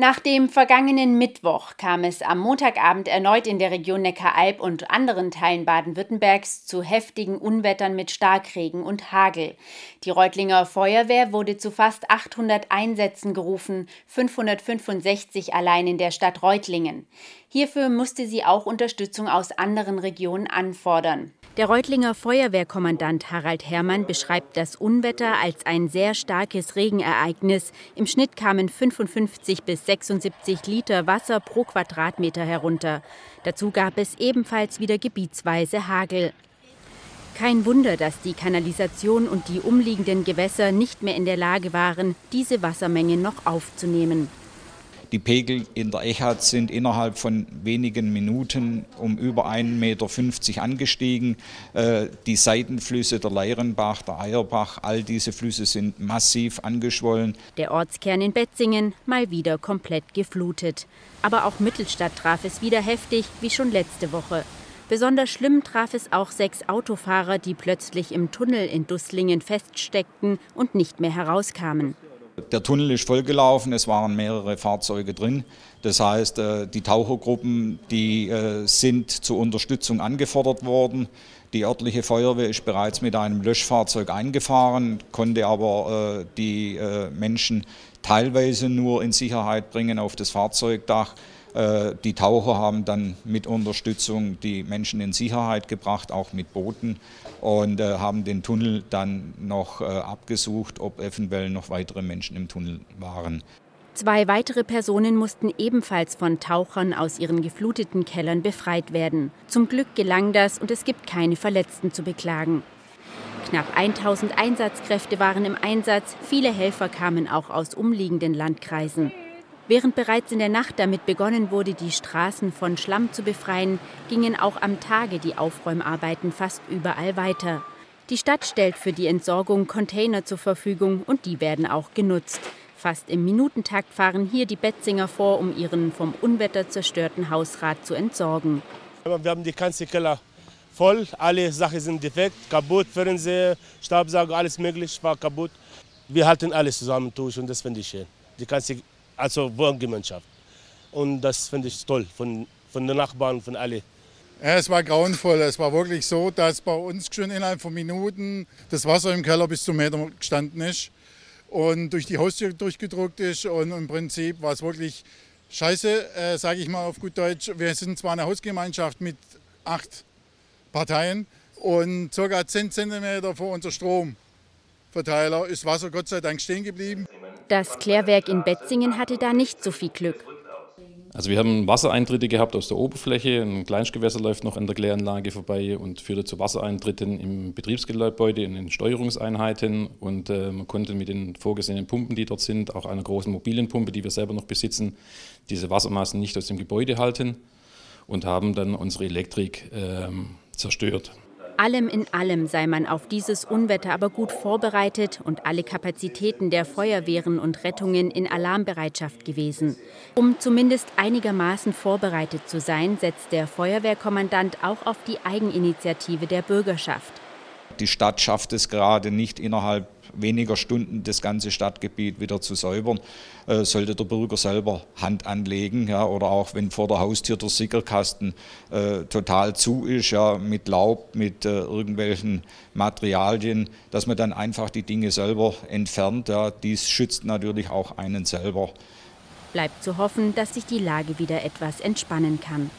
Nach dem vergangenen Mittwoch kam es am Montagabend erneut in der Region Neckaralb und anderen Teilen Baden-Württembergs zu heftigen Unwettern mit Starkregen und Hagel. Die Reutlinger Feuerwehr wurde zu fast 800 Einsätzen gerufen, 565 allein in der Stadt Reutlingen. Hierfür musste sie auch Unterstützung aus anderen Regionen anfordern. Der Reutlinger Feuerwehrkommandant Harald Herrmann beschreibt das Unwetter als ein sehr starkes Regenereignis. Im Schnitt kamen 55 bis 76 Liter Wasser pro Quadratmeter herunter. Dazu gab es ebenfalls wieder gebietsweise Hagel. Kein Wunder, dass die Kanalisation und die umliegenden Gewässer nicht mehr in der Lage waren, diese Wassermenge noch aufzunehmen. Die Pegel in der Echat sind innerhalb von wenigen Minuten um über 1,50 Meter angestiegen. Äh, die Seitenflüsse, der Leirenbach, der Eierbach, all diese Flüsse sind massiv angeschwollen. Der Ortskern in Betzingen mal wieder komplett geflutet. Aber auch Mittelstadt traf es wieder heftig, wie schon letzte Woche. Besonders schlimm traf es auch sechs Autofahrer, die plötzlich im Tunnel in Dusslingen feststeckten und nicht mehr herauskamen. Der Tunnel ist vollgelaufen, es waren mehrere Fahrzeuge drin. Das heißt, äh, die Tauchergruppen, die äh, sind zur Unterstützung angefordert worden. Die örtliche Feuerwehr ist bereits mit einem Löschfahrzeug eingefahren, konnte aber äh, die Menschen teilweise nur in Sicherheit bringen auf das Fahrzeugdach. Äh, die Taucher haben dann mit Unterstützung die Menschen in Sicherheit gebracht, auch mit Booten und äh, haben den Tunnel dann noch äh, abgesucht, ob eventuell noch weitere Menschen im Tunnel waren. Zwei weitere Personen mussten ebenfalls von Tauchern aus ihren gefluteten Kellern befreit werden. Zum Glück gelang das und es gibt keine Verletzten zu beklagen. Knapp 1000 Einsatzkräfte waren im Einsatz, viele Helfer kamen auch aus umliegenden Landkreisen. Während bereits in der Nacht damit begonnen wurde, die Straßen von Schlamm zu befreien, gingen auch am Tage die Aufräumarbeiten fast überall weiter. Die Stadt stellt für die Entsorgung Container zur Verfügung und die werden auch genutzt. Fast im Minutentakt fahren hier die Betzinger vor, um ihren vom Unwetter zerstörten Hausrat zu entsorgen. Wir haben die ganze Keller voll, alle Sachen sind defekt, kaputt, Fernseher, Staubsauger, alles mögliche war kaputt. Wir halten alles zusammen durch und das finde ich schön. Die ganze also Wohngemeinschaft. Und das finde ich toll von, von den Nachbarn, von allen. Ja, es war grauenvoll. Es war wirklich so, dass bei uns schon innerhalb von Minuten das Wasser im Keller bis zum Meter gestanden ist und durch die Haustür durchgedruckt ist. Und im Prinzip war es wirklich scheiße, äh, sage ich mal auf gut Deutsch. Wir sind zwar eine Hausgemeinschaft mit acht Parteien und ca. 10 cm vor unser Stromverteiler ist Wasser Gott sei Dank stehen geblieben. Das Klärwerk in Betzingen hatte da nicht so viel Glück. Also wir haben Wassereintritte gehabt aus der Oberfläche. Ein Kleinstgewässer läuft noch an der Kläranlage vorbei und führte zu Wassereintritten im Betriebsgebäude, in den Steuerungseinheiten. Und äh, man konnte mit den vorgesehenen Pumpen, die dort sind, auch einer großen mobilen Pumpe, die wir selber noch besitzen, diese Wassermassen nicht aus dem Gebäude halten und haben dann unsere Elektrik äh, zerstört. Allem in allem sei man auf dieses Unwetter aber gut vorbereitet und alle Kapazitäten der Feuerwehren und Rettungen in Alarmbereitschaft gewesen. Um zumindest einigermaßen vorbereitet zu sein, setzt der Feuerwehrkommandant auch auf die Eigeninitiative der Bürgerschaft. Die Stadt schafft es gerade nicht innerhalb weniger Stunden das ganze Stadtgebiet wieder zu säubern, äh, sollte der Bürger selber Hand anlegen. Ja, oder auch wenn vor der Haustür der Sickerkasten äh, total zu ist, ja, mit Laub, mit äh, irgendwelchen Materialien, dass man dann einfach die Dinge selber entfernt. Ja. Dies schützt natürlich auch einen selber. Bleibt zu hoffen, dass sich die Lage wieder etwas entspannen kann.